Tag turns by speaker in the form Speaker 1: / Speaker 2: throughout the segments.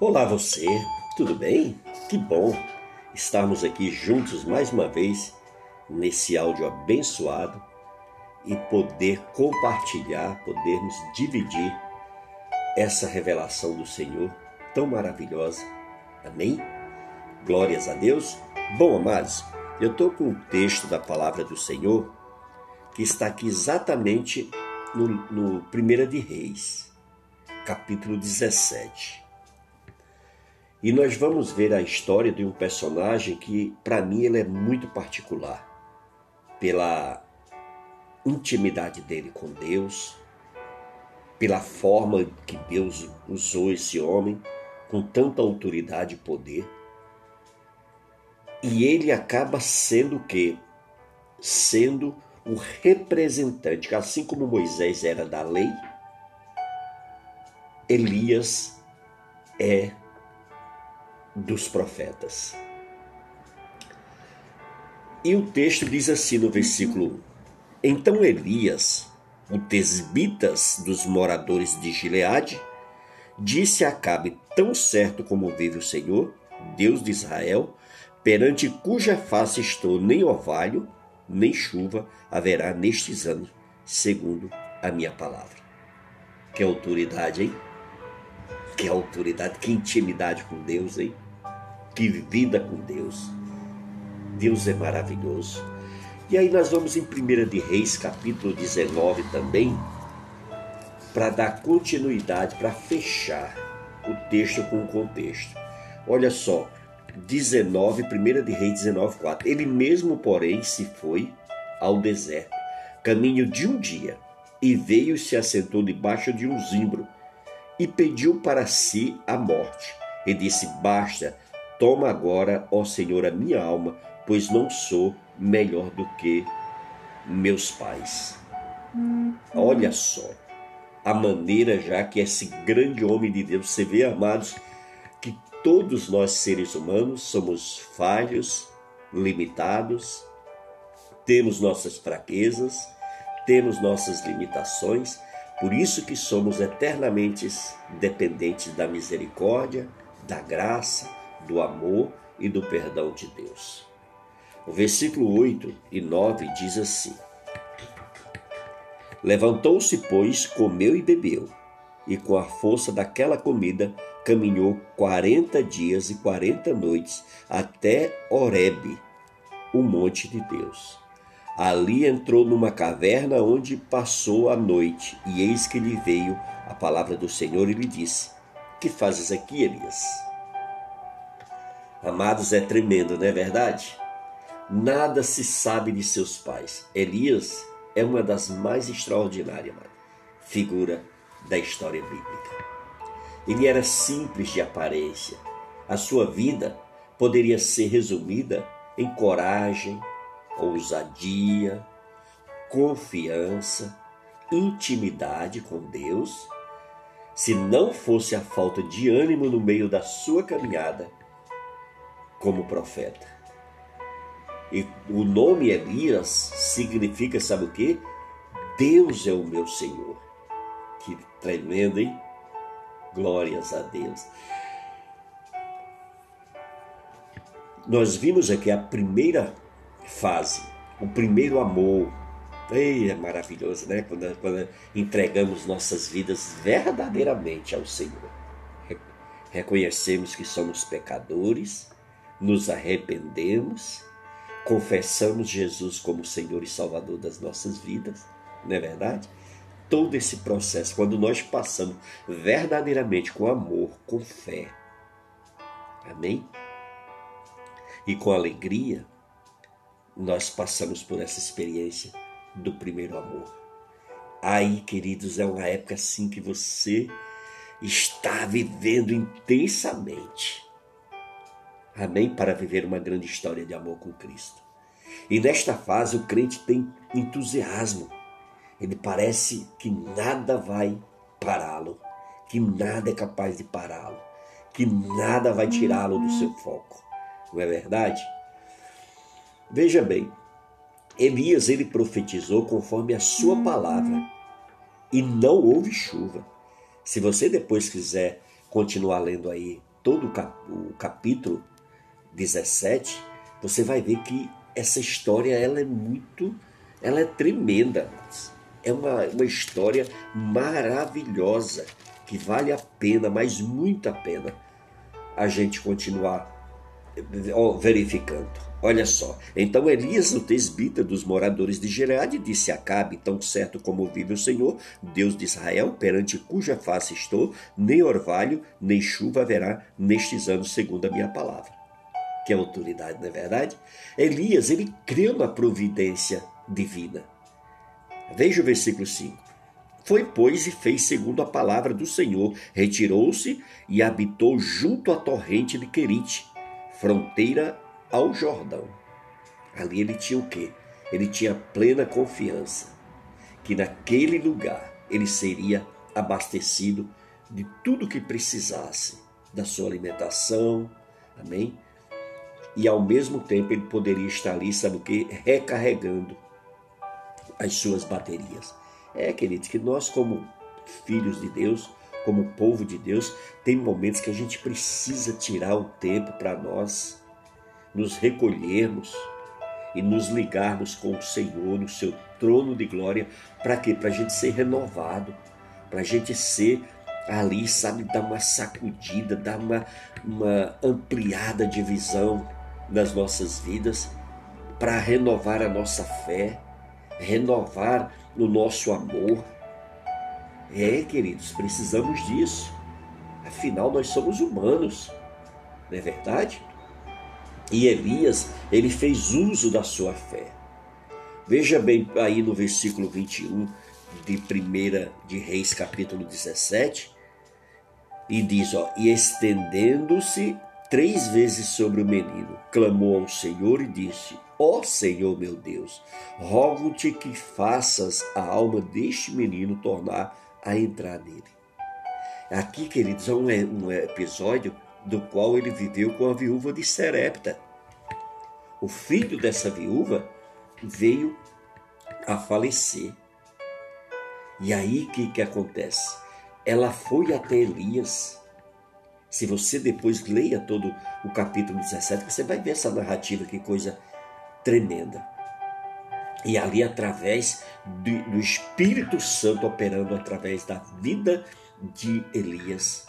Speaker 1: Olá você, tudo bem? Que bom estarmos aqui juntos mais uma vez nesse áudio abençoado e poder compartilhar, podermos dividir essa revelação do Senhor tão maravilhosa. Amém? Glórias a Deus. Bom, amados, eu estou com o texto da palavra do Senhor que está aqui exatamente no, no 1 de Reis, capítulo 17. E nós vamos ver a história de um personagem que, para mim, ele é muito particular. Pela intimidade dele com Deus, pela forma que Deus usou esse homem com tanta autoridade e poder. E ele acaba sendo o quê? Sendo o representante, assim como Moisés era da lei, Elias é dos profetas. E o texto diz assim no versículo 1: Então Elias, o tesbitas dos moradores de Gileade, disse a Acabe: Tão certo como vive o Senhor, Deus de Israel, perante cuja face estou, nem orvalho, nem chuva haverá nestes anos, segundo a minha palavra. Que autoridade, hein? Que autoridade, que intimidade com Deus, hein? Que vida com Deus. Deus é maravilhoso. E aí nós vamos em 1 de Reis, capítulo 19 também, para dar continuidade, para fechar o texto com o contexto. Olha só, 19, 1 de Reis 19, 4. Ele mesmo, porém, se foi ao deserto, caminho de um dia, e veio e se assentou debaixo de um zimbro, e pediu para si a morte. E disse: Basta, Toma agora, ó Senhor, a minha alma, pois não sou melhor do que meus pais. Olha só a maneira já que esse grande homem de Deus, você vê, amados, que todos nós seres humanos somos falhos, limitados, temos nossas fraquezas, temos nossas limitações, por isso que somos eternamente dependentes da misericórdia, da graça, do amor e do perdão de Deus. O versículo 8 e 9 diz assim: Levantou-se, pois, comeu e bebeu, e com a força daquela comida caminhou quarenta dias e quarenta noites até Horebe, o monte de Deus. Ali entrou numa caverna onde passou a noite, e eis que lhe veio a palavra do Senhor e lhe disse: Que fazes aqui, Elias? Amados, é tremendo, não é verdade? Nada se sabe de seus pais. Elias é uma das mais extraordinárias figura da história bíblica. Ele era simples de aparência. A sua vida poderia ser resumida em coragem, ousadia, confiança, intimidade com Deus. Se não fosse a falta de ânimo no meio da sua caminhada, como profeta. E o nome Elias significa, sabe o que? Deus é o meu Senhor. Que tremendo, hein? Glórias a Deus. Nós vimos aqui a primeira fase, o primeiro amor. Ei, é maravilhoso, né? Quando, quando entregamos nossas vidas verdadeiramente ao Senhor. Reconhecemos que somos pecadores, nos arrependemos, confessamos Jesus como Senhor e Salvador das nossas vidas, não é verdade? Todo esse processo, quando nós passamos verdadeiramente com amor, com fé, amém? E com alegria, nós passamos por essa experiência do primeiro amor. Aí, queridos, é uma época assim que você está vivendo intensamente Amém? Para viver uma grande história de amor com Cristo. E nesta fase o crente tem entusiasmo. Ele parece que nada vai pará-lo, que nada é capaz de pará-lo, que nada vai tirá-lo do seu foco. Não é verdade? Veja bem, Elias ele profetizou conforme a sua palavra e não houve chuva. Se você depois quiser continuar lendo aí todo o capítulo 17, você vai ver que essa história ela é muito, ela é tremenda. É uma, uma história maravilhosa que vale a pena, mas muito a pena a gente continuar verificando. Olha só. Então Elias, o tesbita dos moradores de Gileade, disse a Acabe, tão certo como vive o Senhor, Deus de Israel, perante cuja face estou, nem orvalho, nem chuva haverá nestes anos, segundo a minha palavra. Que autoridade, não é verdade? Elias, ele crê na providência divina. Veja o versículo 5. Foi, pois, e fez segundo a palavra do Senhor, retirou-se e habitou junto à torrente de Querite, fronteira ao Jordão. Ali ele tinha o quê? Ele tinha plena confiança que naquele lugar ele seria abastecido de tudo que precisasse, da sua alimentação, amém? E ao mesmo tempo ele poderia estar ali, sabe o que? Recarregando as suas baterias. É, queridos, que nós, como filhos de Deus, como povo de Deus, tem momentos que a gente precisa tirar o tempo para nós nos recolhermos e nos ligarmos com o Senhor no seu trono de glória. Para quê? Para a gente ser renovado, para a gente ser ali, sabe, dar uma sacudida, dar uma, uma ampliada de visão nas nossas vidas, para renovar a nossa fé, renovar o nosso amor. É, queridos, precisamos disso. Afinal, nós somos humanos, não é verdade? E Elias, ele fez uso da sua fé. Veja bem aí no versículo 21 de 1 de Reis, capítulo 17, e diz, ó, e estendendo-se três vezes sobre o menino, clamou ao Senhor e disse: Ó oh, Senhor meu Deus, rogo-te que faças a alma deste menino tornar a entrar nele. Aqui, queridos, é um, um episódio do qual ele viveu com a viúva de Serepta. O filho dessa viúva veio a falecer. E aí o que, que acontece? Ela foi até Elias. Se você depois leia todo o capítulo 17, você vai ver essa narrativa, que coisa tremenda. E ali, através do Espírito Santo operando através da vida de Elias,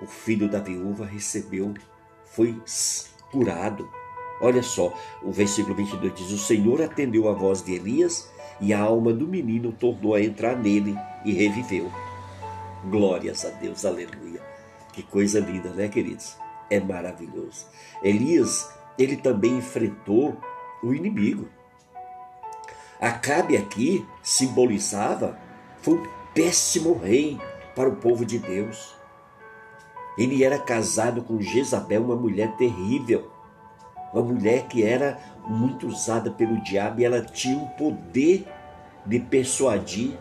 Speaker 1: o filho da viúva recebeu, foi curado. Olha só, o versículo 22 diz: O Senhor atendeu a voz de Elias e a alma do menino tornou a entrar nele e reviveu. Glórias a Deus, aleluia. Que coisa linda, né, queridos? É maravilhoso. Elias, ele também enfrentou o inimigo. Acabe aqui simbolizava foi um péssimo rei para o povo de Deus. Ele era casado com Jezabel, uma mulher terrível, uma mulher que era muito usada pelo diabo e ela tinha o poder de persuadir,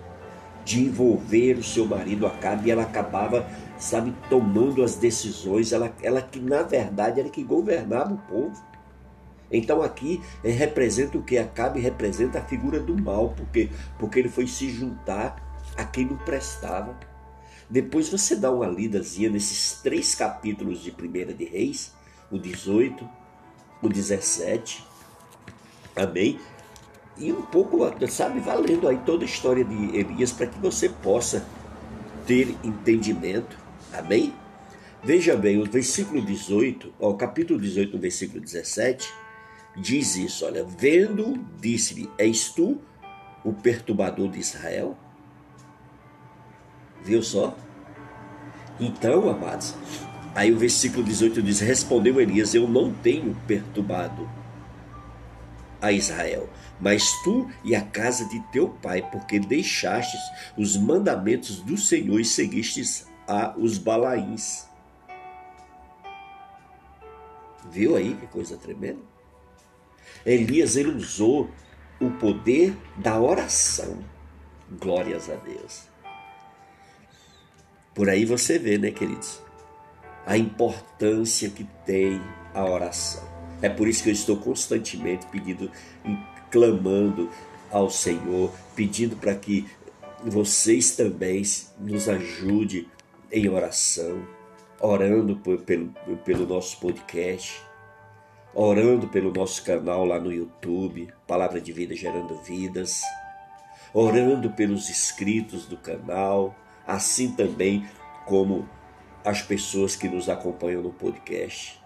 Speaker 1: de envolver o seu marido Acabe e ela acabava, sabe, tomando as decisões, ela, ela que na verdade era que governava o povo. Então aqui é, representa o que? Acabe representa a figura do mal, porque, porque ele foi se juntar a quem não prestava. Depois você dá uma lidazinha nesses três capítulos de Primeira de Reis, o 18, o 17, amém? E um pouco, sabe, valendo aí toda a história de Elias para que você possa ter entendimento, amém? Veja bem, o versículo 18, ó, o capítulo 18, versículo 17, diz isso, olha, vendo, disse-lhe, és tu o perturbador de Israel? Viu só? Então, amados, aí o versículo 18 diz: Respondeu Elias: Eu não tenho perturbado a Israel, mas tu e a casa de teu pai, porque deixastes os mandamentos do Senhor e seguistes a os Balaíns. Viu aí que coisa tremenda? Elias ele usou o poder da oração. Glórias a Deus. Por aí você vê, né, queridos? A importância que tem a oração. É por isso que eu estou constantemente pedindo, clamando ao Senhor, pedindo para que vocês também nos ajudem em oração. orando pelo, pelo nosso podcast, orando pelo nosso canal lá no YouTube, Palavra de Vida Gerando Vidas, orando pelos inscritos do canal, assim também como as pessoas que nos acompanham no podcast.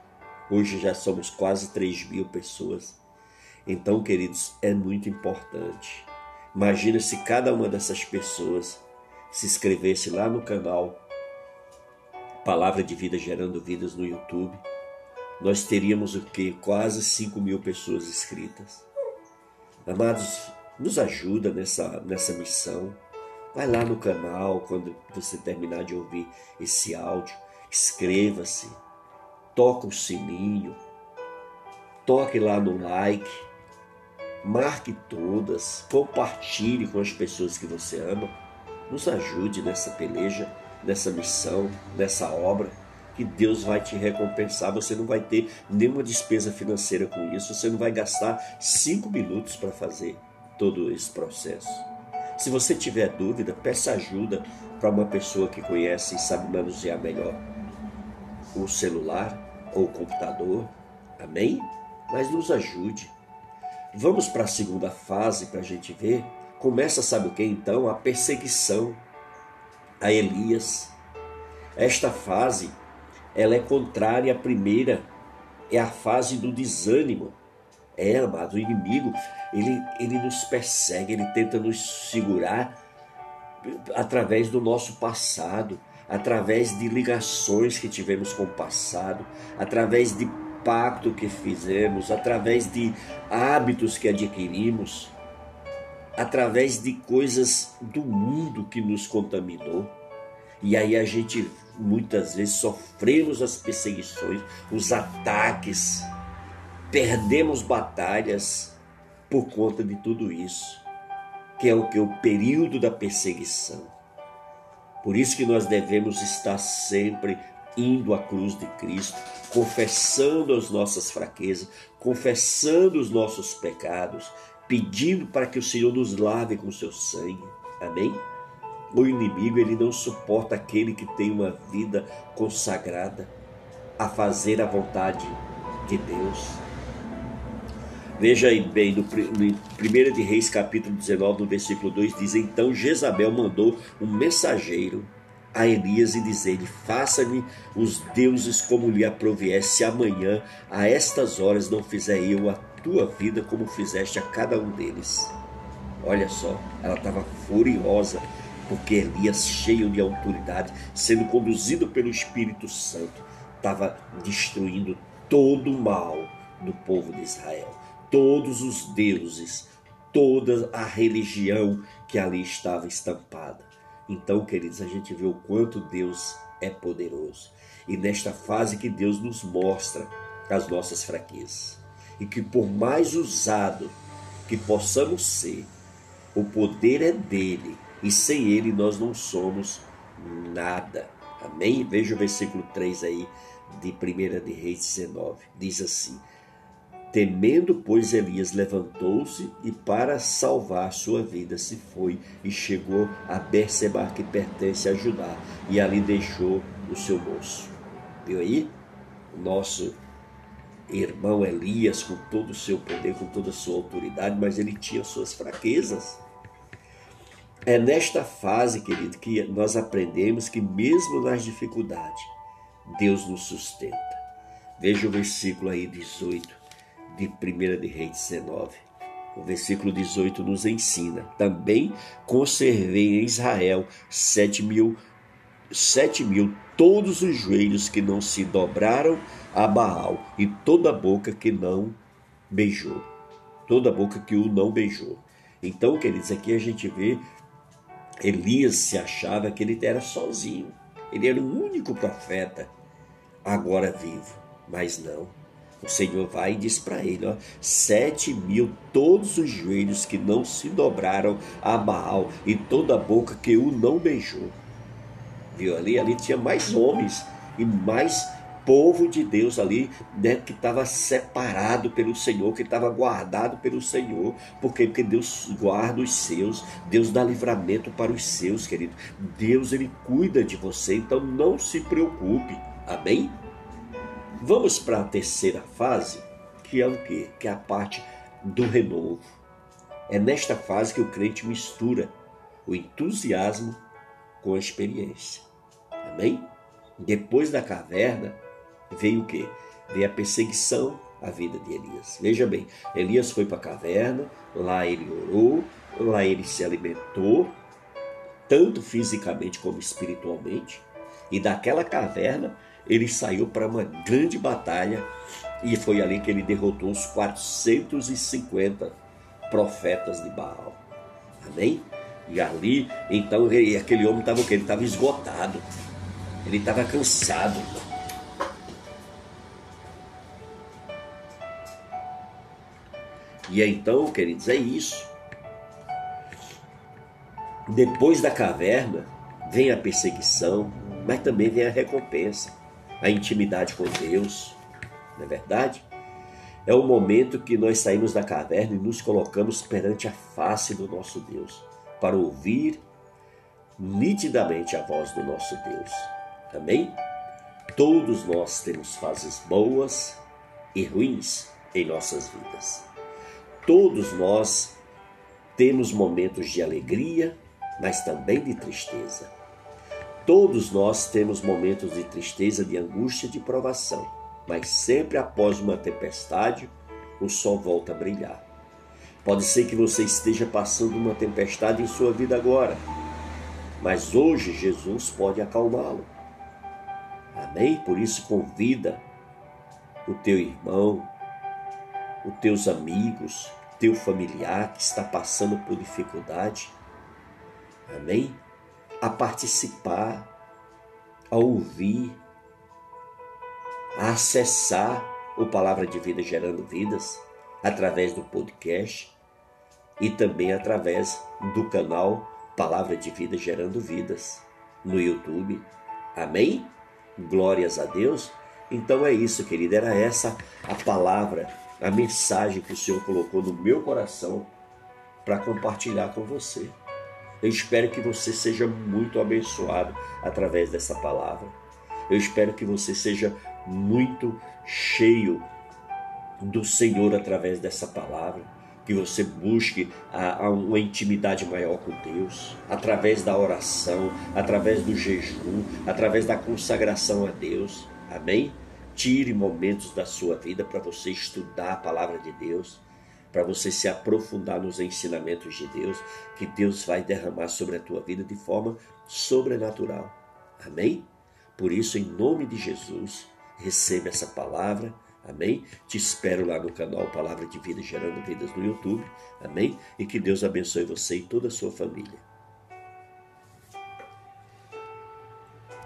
Speaker 1: Hoje já somos quase 3 mil pessoas. Então, queridos, é muito importante. Imagina se cada uma dessas pessoas se inscrevesse lá no canal Palavra de Vida Gerando Vidas no YouTube. Nós teríamos o que? Quase 5 mil pessoas inscritas. Amados, nos ajuda nessa, nessa missão. Vai lá no canal quando você terminar de ouvir esse áudio. Inscreva-se, toca o sininho, toque lá no like, marque todas, compartilhe com as pessoas que você ama. Nos ajude nessa peleja, nessa missão, nessa obra que Deus vai te recompensar. Você não vai ter nenhuma despesa financeira com isso. Você não vai gastar cinco minutos para fazer todo esse processo. Se você tiver dúvida, peça ajuda para uma pessoa que conhece e sabe manusear melhor o celular ou computador. Amém? Mas nos ajude. Vamos para a segunda fase para a gente ver. Começa, sabe o que então? A perseguição a Elias. Esta fase, ela é contrária à primeira, é a fase do desânimo. É, amado, o inimigo, ele, ele nos persegue, ele tenta nos segurar através do nosso passado, através de ligações que tivemos com o passado, através de pacto que fizemos, através de hábitos que adquirimos, através de coisas do mundo que nos contaminou. E aí a gente muitas vezes sofremos as perseguições, os ataques, perdemos batalhas por conta de tudo isso, que é o que o período da perseguição. Por isso que nós devemos estar sempre indo à cruz de Cristo, confessando as nossas fraquezas, confessando os nossos pecados, pedindo para que o Senhor nos lave com seu sangue. Amém? O inimigo ele não suporta aquele que tem uma vida consagrada a fazer a vontade de Deus. Veja aí bem, no 1 de Reis, capítulo 19, no versículo 2, diz: Então Jezabel mandou um mensageiro a Elias e dizer-lhe: Faça-me os deuses como lhe aproviesse, se amanhã, a estas horas, não fizer eu a tua vida como fizeste a cada um deles. Olha só, ela estava furiosa, porque Elias, cheio de autoridade, sendo conduzido pelo Espírito Santo, estava destruindo todo o mal do povo de Israel todos os deuses, toda a religião que ali estava estampada. Então, queridos, a gente vê o quanto Deus é poderoso. E nesta fase que Deus nos mostra as nossas fraquezas. E que por mais usado que possamos ser, o poder é dele. E sem ele nós não somos nada. Amém? Veja o versículo 3 aí de 1 de Reis 19. Diz assim: Temendo, pois, Elias levantou-se e, para salvar sua vida, se foi e chegou a Berseba, que pertence a Judá, e ali deixou o seu moço. Viu aí? Nosso irmão Elias, com todo o seu poder, com toda a sua autoridade, mas ele tinha suas fraquezas. É nesta fase, querido, que nós aprendemos que, mesmo nas dificuldades, Deus nos sustenta. Veja o versículo aí 18 de 1 de Reis 19. O versículo 18 nos ensina: Também conservei em Israel sete mil, sete mil todos os joelhos que não se dobraram a Baal e toda boca que não beijou. Toda boca que o não beijou. Então, queridos, aqui a gente vê Elias se achava que ele era sozinho. Ele era o único profeta agora vivo. Mas não. O Senhor vai e diz para ele: ó, sete mil todos os joelhos que não se dobraram a Baal e toda a boca que o não beijou. Viu ali? Ali tinha mais homens e mais povo de Deus ali, né, que estava separado pelo Senhor, que estava guardado pelo Senhor, porque, porque Deus guarda os seus, Deus dá livramento para os seus, querido. Deus ele cuida de você, então não se preocupe. Amém? Vamos para a terceira fase, que é o quê? Que é a parte do renovo. É nesta fase que o crente mistura o entusiasmo com a experiência. Amém? Depois da caverna veio o quê? Veio a perseguição à vida de Elias. Veja bem, Elias foi para a caverna, lá ele orou, lá ele se alimentou, tanto fisicamente como espiritualmente, e daquela caverna ele saiu para uma grande batalha e foi ali que ele derrotou os 450 profetas de Baal. Amém? E ali, então, aquele homem estava o quê? Ele estava esgotado. Ele estava cansado. E então, queridos, é isso. Depois da caverna, vem a perseguição, mas também vem a recompensa, a intimidade com Deus, não é verdade? É o momento que nós saímos da caverna e nos colocamos perante a face do nosso Deus, para ouvir nitidamente a voz do nosso Deus. Amém? Todos nós temos fases boas e ruins em nossas vidas. Todos nós temos momentos de alegria, mas também de tristeza. Todos nós temos momentos de tristeza, de angústia, de provação, mas sempre após uma tempestade, o sol volta a brilhar. Pode ser que você esteja passando uma tempestade em sua vida agora, mas hoje Jesus pode acalmá-lo. Amém? Por isso convida o teu irmão, os teus amigos, teu familiar que está passando por dificuldade. Amém? A participar, a ouvir, a acessar o Palavra de Vida Gerando Vidas através do podcast e também através do canal Palavra de Vida Gerando Vidas no YouTube. Amém? Glórias a Deus. Então é isso, querida. Era essa a palavra, a mensagem que o Senhor colocou no meu coração para compartilhar com você. Eu espero que você seja muito abençoado através dessa palavra. Eu espero que você seja muito cheio do Senhor através dessa palavra. Que você busque a, a uma intimidade maior com Deus, através da oração, através do jejum, através da consagração a Deus. Amém? Tire momentos da sua vida para você estudar a palavra de Deus para você se aprofundar nos ensinamentos de Deus, que Deus vai derramar sobre a tua vida de forma sobrenatural. Amém? Por isso, em nome de Jesus, receba essa palavra. Amém? Te espero lá no canal Palavra de Vida Gerando Vidas no YouTube. Amém? E que Deus abençoe você e toda a sua família.